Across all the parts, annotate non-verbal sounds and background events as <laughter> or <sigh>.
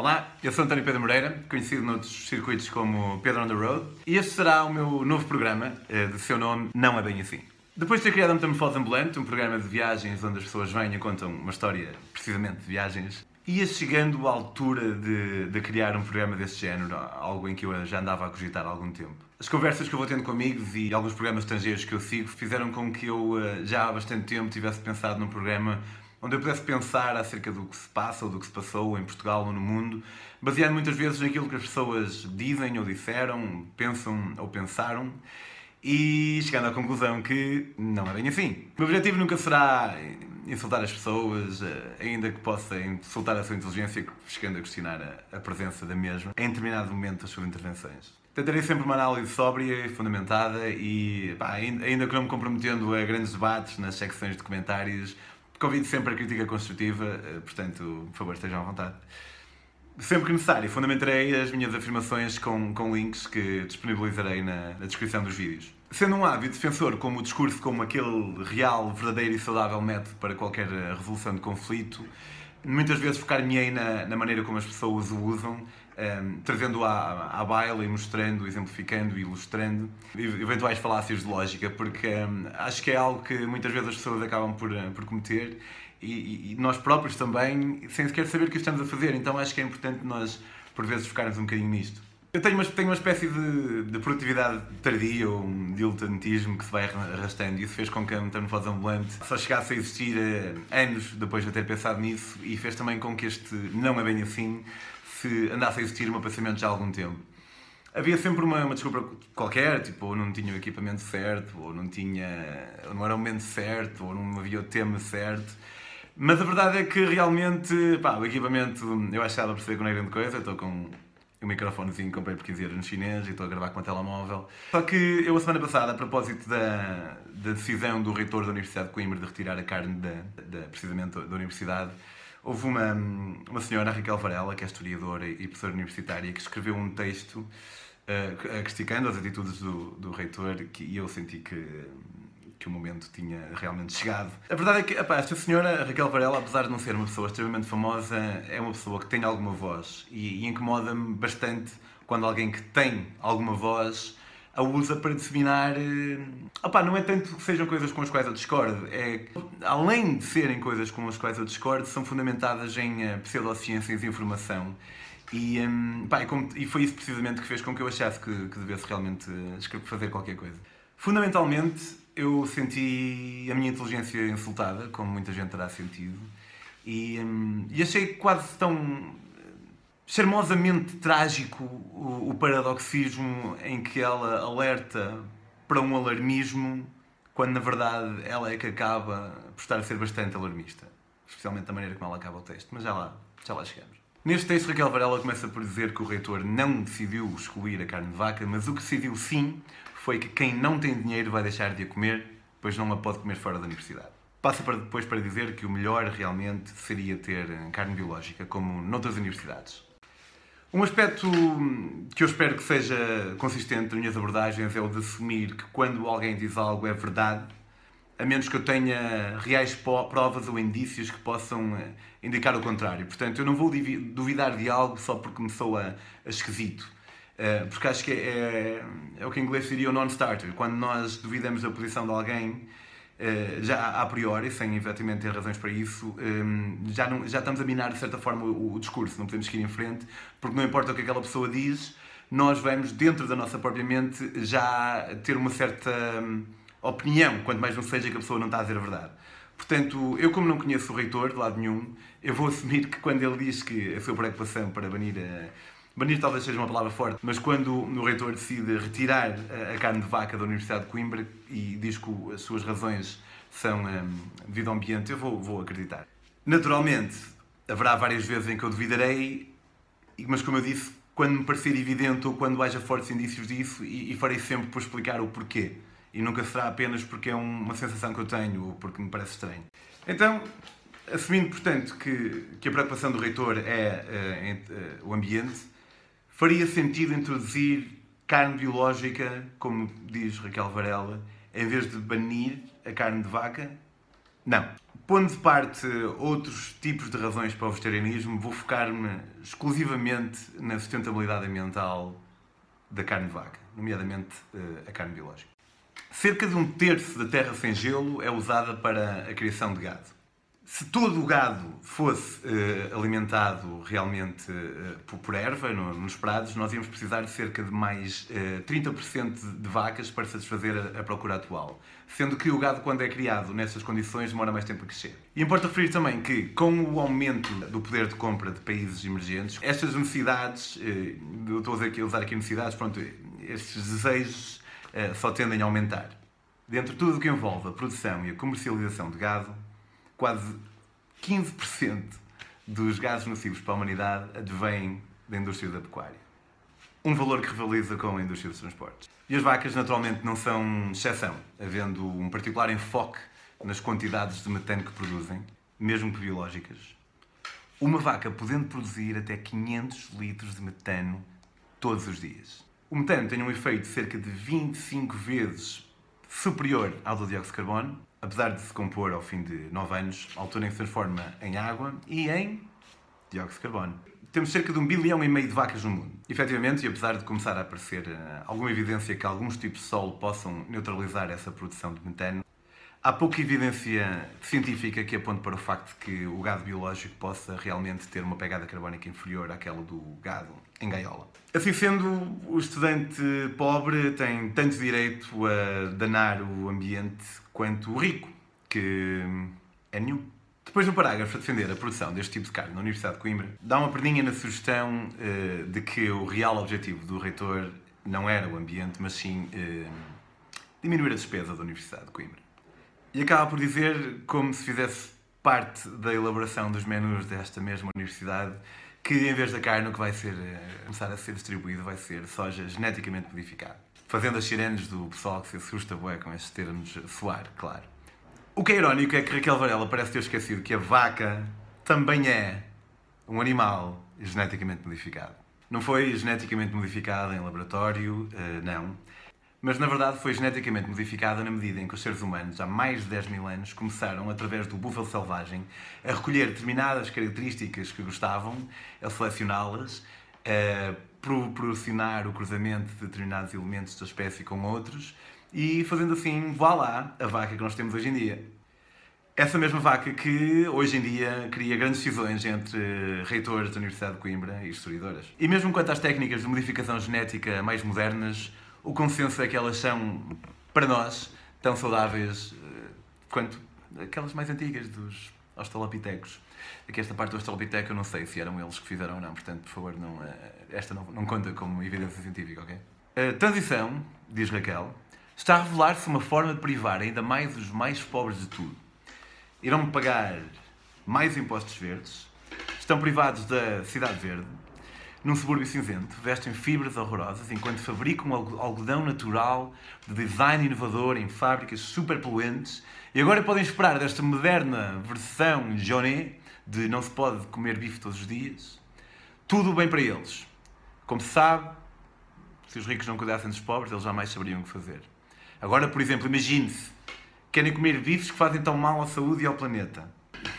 Olá, eu sou António Pedro Moreira, conhecido noutros circuitos como Pedro on the Road, e este será o meu novo programa, eh, de seu nome Não é Bem Assim. Depois de ter criado a Metamorfose Ambulante, um programa de viagens onde as pessoas vêm e contam uma história precisamente de viagens, ia chegando à altura de, de criar um programa deste género, algo em que eu já andava a cogitar há algum tempo. As conversas que eu vou tendo com amigos e alguns programas estrangeiros que eu sigo fizeram com que eu eh, já há bastante tempo tivesse pensado num programa onde eu pudesse pensar acerca do que se passa ou do que se passou em Portugal ou no mundo, baseado muitas vezes naquilo que as pessoas dizem ou disseram, pensam ou pensaram, e chegando à conclusão que não é bem assim. O meu objetivo nunca será insultar as pessoas, eh, ainda que possa insultar a sua inteligência, chegando a questionar a, presença da mesma em determinado momento das suas intervenções. Tentarei sempre uma análise sóbria e fundamentada e, pá, ainda que não me comprometendo a grandes debates nas secções de comentários, Convido sempre a crítica construtiva, eh, portanto, por favor, estejam à vontade. Sempre que necessário, fundamentarei as minhas afirmações com, com links que disponibilizarei na, na descrição dos vídeos. Sendo um ávido defensor como o discurso como aquele real, verdadeiro e saudável método para qualquer resolução de conflito, muitas vezes focar-me-ei na, na maneira como as pessoas o usam um, ehm, trazendo à, à baila e mostrando, exemplificando e ilustrando eventuais falácias de lógica, porque um, ehm, acho que é algo que muitas vezes as pessoas acabam por, eh, por cometer e, e, nós próprios também, sem sequer saber o que estamos a fazer. Então acho que é importante nós, por vezes, focarmos um bocadinho nisto. Eu tenho uma, tenho uma espécie de, de produtividade tardia ou um diletantismo que se vai arrastando e isso fez com que a metamorfose ambulante só chegasse a existir uh, anos depois de eu ter pensado nisso e fez também com que este não é bem assim se andasse a existir o meu pensamento já há algum tempo. Havia sempre uma, uma desculpa qualquer, tipo, ou não tinha o equipamento certo, ou não tinha, ou não era o momento certo, ou não havia o tema certo. Mas a verdade é que realmente, pá, o equipamento, eu achava perceber que não é grande coisa, estou com um microfonezinho que comprei por 15 euros no chinês e estou a gravar com um telemóvel. Só que eu, a semana passada, a propósito da, da decisão do reitor da Universidade de Coimbra de retirar a carne da, da precisamente da universidade, Houve uma, uma senhora, Raquel Varela, que é historiadora e professora universitária, que escreveu um texto uh, criticando as atitudes do, do reitor que, e eu senti que, que o momento tinha realmente chegado. A verdade é que epá, esta senhora, Raquel Varela, apesar de não ser uma pessoa extremamente famosa, é uma pessoa que tem alguma voz e, e incomoda-me bastante quando alguém que tem alguma voz a usa para disseminar. Eh, opá, não é tanto que sejam coisas com as quais eu discordo, é além de serem coisas com as quais eu discordo, são fundamentadas em uh, pseudociências e informação. E, um, pá, e, como, e, foi isso precisamente que fez com que eu achasse que, que devesse realmente uh, fazer qualquer coisa. Fundamentalmente, eu senti a minha inteligência insultada, como muita gente terá sentido, e, um, e achei quase tão charmosamente trágico o, o paradoxismo em que ela alerta para um alarmismo quando na verdade ela é que acaba por estar a ser bastante alarmista. Especialmente da maneira como ela acaba o texto, mas já lá, já lá chegamos. Neste texto, Raquel Varela começa por dizer que o reitor não decidiu excluir a carne de vaca, mas o que decidiu sim foi que quem não tem dinheiro vai deixar de a comer, pois não a pode comer fora da universidade. Passa para depois para dizer que o melhor realmente seria ter carne biológica, como noutras universidades. Um aspecto que eu espero que seja consistente nas minhas abordagens é o de assumir que quando alguém diz algo é verdade, a menos que eu tenha reais provas ou indícios que possam eh, indicar o contrário. Portanto, eu não vou duvidar de algo só porque me soa esquisito. Eh, porque acho que é, é, é o que em inglês seria o non-starter. Quando nós duvidamos da posição de alguém, eh, já a priori, sem efetivamente ter razões para isso, ehm, já, não, já estamos a minar de certa forma o, o discurso, não podemos seguir em frente, porque não importa o que aquela pessoa diz, nós vamos, dentro da nossa própria mente, já ter uma certa hum, opinião, quanto mais não seja que a pessoa não está a dizer a verdade. Portanto, eu como não conheço o reitor de lado nenhum, eu vou assumir que quando ele diz que a sua preocupação para banir a banir talvez seja uma palavra forte, mas quando o reitor decide retirar a carne de vaca da Universidade de Coimbra e diz que as suas razões são um, devido ao ambiente, eu vou, vou acreditar. Naturalmente, haverá várias vezes em que eu duvidarei, mas como eu disse, quando me parecer evidente ou quando haja fortes indícios disso, e, e farei sempre por explicar o porquê. E nunca será apenas porque é uma sensação que eu tenho ou porque me parece estranho. Então, assumindo, portanto, que, que a preocupação do reitor é uh, o ambiente, Faria sentido introduzir carne biológica, como diz Raquel Varela, em vez de banir a carne de vaca? Não. Pondo de parte outros tipos de razões para o vegetarianismo, vou focar-me exclusivamente na sustentabilidade ambiental da carne de vaca, nomeadamente eh, a carne biológica. Cerca de um terço da terra sem gelo é usada para a criação de gado. Se todo o gado fosse uh, alimentado realmente uh, por, erva no, nos prados, nós íamos precisar de cerca de mais uh, 30% de vacas para satisfazer a, a, procura atual. Sendo que o gado, quando é criado nessas condições, demora mais tempo a crescer. E importa referir também que, com o aumento do poder de compra de países emergentes, estas necessidades, eu estou a usar aqui, a usar aqui necessidades, pronto, estes desejos só tendem a aumentar. Dentro de tudo o que envolve a produção e a comercialização de gado, quase 15% dos gases nocivos para a humanidade advêm da indústria da pecuária. Um valor que rivaliza com a indústria dos transportes. E as vacas, naturalmente, não são exceção, havendo um particular enfoque nas quantidades de metano que produzem, mesmo que biológicas. Uma vaca podendo produzir até 500 litros de metano todos os dias. O metano tem um efeito cerca de 25 vezes superior ao do dióxido de carbono apesar de se compor ao fim de 9 anos, a altura em que se transforma em água e em dióxido de carbono. Temos cerca de um bilhão e meio de vacas no mundo. Efetivamente, e apesar de começar a aparecer uh, alguma evidência que alguns tipos de solo possam neutralizar essa produção de metano, há pouca evidência científica que aponte para o facto de que o gado biológico possa realmente ter uma pegada carbónica inferior àquela do gado em gaiola. Assim sendo, o estudante pobre tem tanto direito a danar o ambiente quanto rico, que é nenhum. Depois no parágrafo a defender a produção deste tipo de carne na Universidade de Coimbra, dá uma perdinha na sugestão uh, de que o real objetivo do reitor não era o ambiente, mas sim uh, diminuir a despesa da Universidade de Coimbra. E acaba por dizer, como se fizesse parte da elaboração dos menus desta mesma universidade, que em vez da carne o que vai ser, uh, começar a ser distribuído vai ser soja geneticamente modificada fazendo as sirenes do pessoal que se assusta bué, com estes termos soar, claro. O que é irónico é que Raquel Varela parece ter esquecido que a vaca também é um animal geneticamente modificado. Não foi geneticamente modificada em laboratório, eh, não. Mas na verdade foi geneticamente modificada na medida em que os seres humanos, há mais de 10 mil anos, começaram, através do búfalo selvagem, a recolher determinadas características que gostavam, a selecioná-las, proporcionar o cruzamento de determinados elementos da espécie com outros e fazendo assim, vá lá, a vaca que nós temos hoje em dia. Essa mesma vaca que hoje em dia cria grandes cisões entre reitores da Universidade de Coimbra e historiadoras. E mesmo quanto às técnicas de modificação genética mais modernas, o consenso é que elas são, para nós, tão saudáveis eh, quanto aquelas mais antigas dos australopitecos. Aqui esta parte do australopiteco eu não sei se eram eles que fizeram ou não, portanto, por favor, não, eh, esta não, não conta como evidência científica, ok? A transição, diz Raquel, está a revelar-se uma forma de privar ainda mais os mais pobres de tudo. Irão pagar mais impostos verdes, estão privados da cidade verde, num subúrbio cinzento, vestem fibras horrorosas enquanto fabricam algodão natural de design inovador em fábricas super poluentes e agora podem esperar desta moderna versão Joné de não se pode comer bife todos os dias, tudo bem para eles. Como se sabe, se os ricos não cuidassem dos pobres, eles jamais saberiam o que fazer. Agora, por exemplo, imagine-se, querem comer bifes que fazem tão mal à saúde e ao planeta.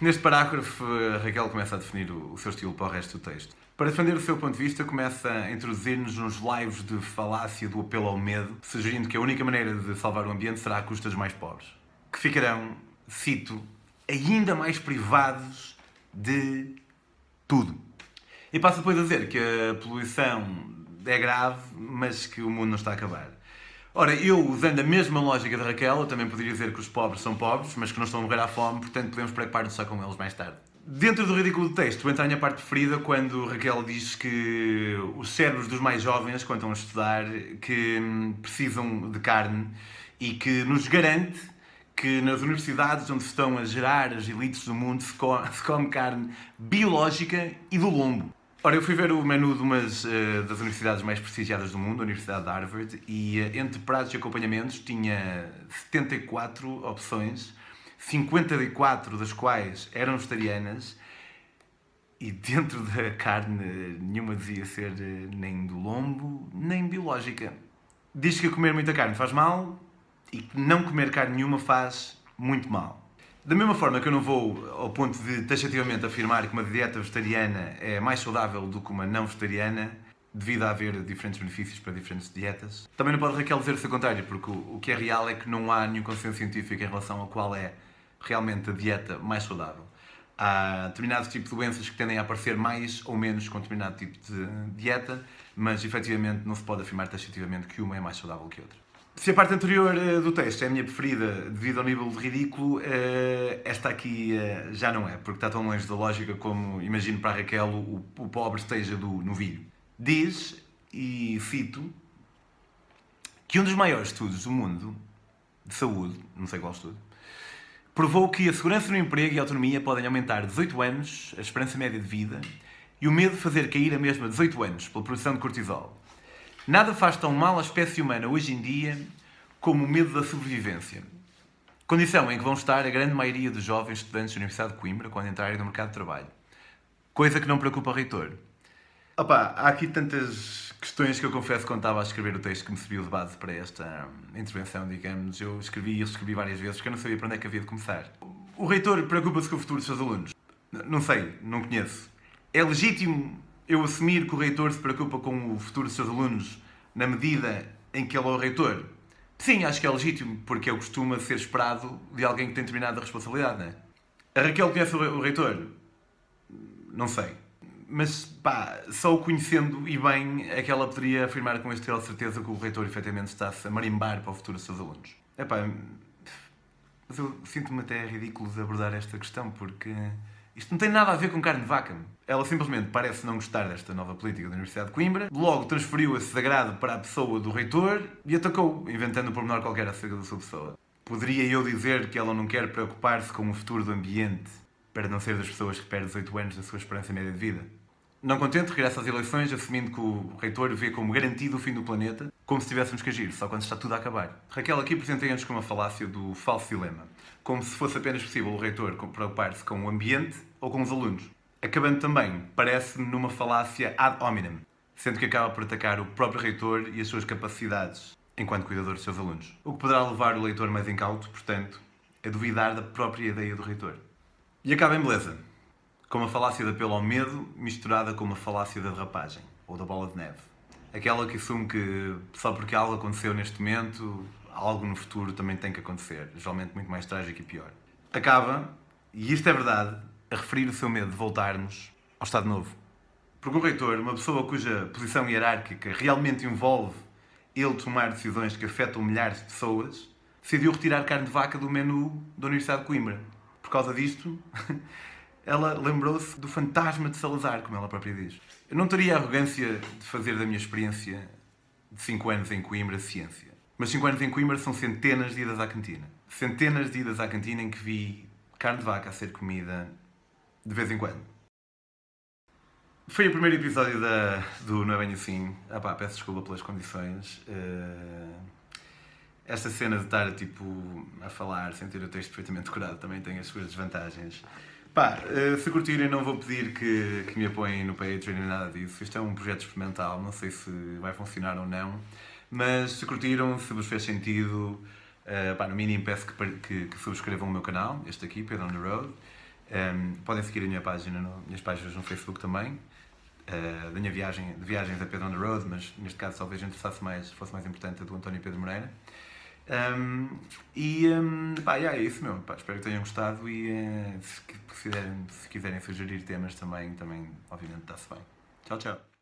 Neste parágrafo, a Raquel começa a definir o seu estilo para o resto do texto. Para defender o seu ponto de vista, começa a introduzir-nos nos lives de falácia do apelo ao medo, sugerindo que a única maneira de salvar o ambiente será à custa dos mais pobres, que ficarão, cito, ainda mais privados de tudo. E passa depois a dizer que a poluição é grave, mas que o mundo não está a acabar. Ora, eu, usando a mesma lógica da Raquel, eu também poderia dizer que os pobres são pobres, mas que não estão a morrer à fome, portanto podemos preocupar-nos só com eles mais tarde. Dentro do ridículo do texto, entra a minha parte preferida quando Raquel diz que os cérebros dos mais jovens, quando estão a estudar, que hum, precisam de carne e que nos garante que nas universidades onde se estão a gerar as elites do mundo <laughs> se come carne biológica e do lombo. Ora, eu fui ver o menu de uma uh, das universidades mais prestigiadas do mundo, a Universidade de Harvard, e uh, entre pratos e acompanhamentos tinha 74 opções, 54 das quais eram vegetarianas, e dentro da carne nenhuma dizia ser uh, nem do lombo, nem biológica. Diz que comer muita carne faz mal e que não comer carne nenhuma faz muito mal. Da mesma forma que eu não vou ao ponto de taxativamente afirmar que uma dieta vegetariana é mais saudável do que uma não vegetariana, devido a haver diferentes benefícios para diferentes dietas. Também não pode Raquel dizer-se o contrário, porque o que é real é que não há nenhum consenso científico em relação a qual é realmente a dieta mais saudável. Há determinados tipos de doenças que tendem a aparecer mais ou menos com determinado tipo de dieta, mas efetivamente não se pode afirmar taxativamente que uma é mais saudável que outra. Se a parte anterior uh, do texto é a minha preferida devido ao nível de ridículo, uh, esta aqui uh, já não é, porque está tão longe da lógica como, imagino para a Raquel, o, o pobre esteja do novilho. Diz, e cito, que um dos maiores estudos do mundo de saúde, não sei qual estudo, provou que a segurança no emprego e a autonomia podem aumentar 18 anos, a esperança média de vida, e o medo de fazer cair a mesma 18 anos pela produção de cortisol. Nada faz tão mal à espécie humana hoje em dia como o medo da sobrevivência. Condição em que vão estar a grande maioria dos jovens estudantes da Universidade de Coimbra quando entrarem no mercado de trabalho. Coisa que não preocupa o reitor. Opa, há aqui tantas questões que eu confesso quando estava a escrever o texto que me serviu de base para esta intervenção, digamos. Eu escrevi e escrevi várias vezes porque eu não sabia para onde é que havia de começar. O reitor preocupa-se com o futuro dos seus alunos? Não sei, não conheço. É legítimo eu assumir que o reitor se preocupa com o futuro dos seus alunos na medida em que ele é o reitor? Sim, acho que é legítimo, porque é o costuma ser esperado de alguém que tem determinada responsabilidade, não é? A Raquel conhece o reitor? Não sei. Mas, pá, só o conhecendo e bem é que ela poderia afirmar com este grau de certeza que o reitor efetivamente está-se a marimbar para o futuro dos seus alunos. É pá, mas eu sinto-me até ridículo de abordar esta questão, porque isto não tem nada a ver com carne de vaca. Ela simplesmente parece não gostar desta nova política da Universidade de Coimbra, logo transferiu esse sagrado para a pessoa do reitor e atacou, inventando um pormenor qualquer acerca da sua pessoa. Poderia eu dizer que ela não quer preocupar-se com o futuro do ambiente para não ser das pessoas que perdem 18 anos da sua esperança média de vida? Não contente, regressa às eleições, assumindo que o reitor vê como garantido o fim do planeta, como se tivéssemos que agir, só quando está tudo a acabar. Raquel aqui apresentei-nos com uma falácia do falso dilema, como se fosse apenas possível o reitor preocupar-se com o ambiente ou com os alunos. Acabando também, parece-me numa falácia ad hominem, sendo que acaba por atacar o próprio reitor e as suas capacidades enquanto cuidador dos seus alunos. O que poderá levar o leitor mais incauto, portanto, a duvidar da própria ideia do reitor. E acaba em beleza com uma falácia de apelo ao medo misturada com uma falácia da derrapagem, ou da bola de neve. Aquela que assume que só porque algo aconteceu neste momento, algo no futuro também tem que acontecer, geralmente muito mais trágico e pior. Acaba, e isto é verdade, a referir o seu medo de voltarmos ao Estado Novo. Porque o reitor, uma pessoa cuja posição hierárquica realmente envolve ele tomar decisões que afetam milhares de pessoas, decidiu retirar carne de vaca do menu da Universidade de Coimbra. Por causa disto, <laughs> ela lembrou-se do fantasma de Salazar, como ela própria diz. Eu não teria a arrogância de fazer da minha experiência de 5 anos em Coimbra ciência. Mas 5 anos em Coimbra são centenas de idas à cantina. Centenas de idas à cantina em que vi carne de vaca a ser comida de vez em quando. Foi o primeiro episódio da, do Não é Bem Assim. Ah pá, peço desculpa pelas condições. Uh, esta cena de estar tipo, a falar sem ter o texto perfeitamente decorado também tem as suas desvantagens. Pá, eh, se curtirem, não vou pedir que, que me apoiem no Patreon nem nada disso. Isto é um projeto experimental, não sei se vai funcionar ou não. Mas se curtiram, se vos fez sentido, uh, pá, no mínimo peço que, que, que, subscrevam o meu canal, este aqui, Pedro on the Road. Um, ehm, podem seguir a minha página, no, minhas páginas no Facebook também, uh, da minha viagem, de viagens a Pedro on the Road, mas neste caso talvez interessasse mais, fosse mais importante a do António Pedro Moreira. Um, e um, pá, yeah, é isso mesmo. Pá, espero que tenham gostado e uh, se, quiserem, se quiserem sugerir temas também, também obviamente está-se bem. Tchau, tchau.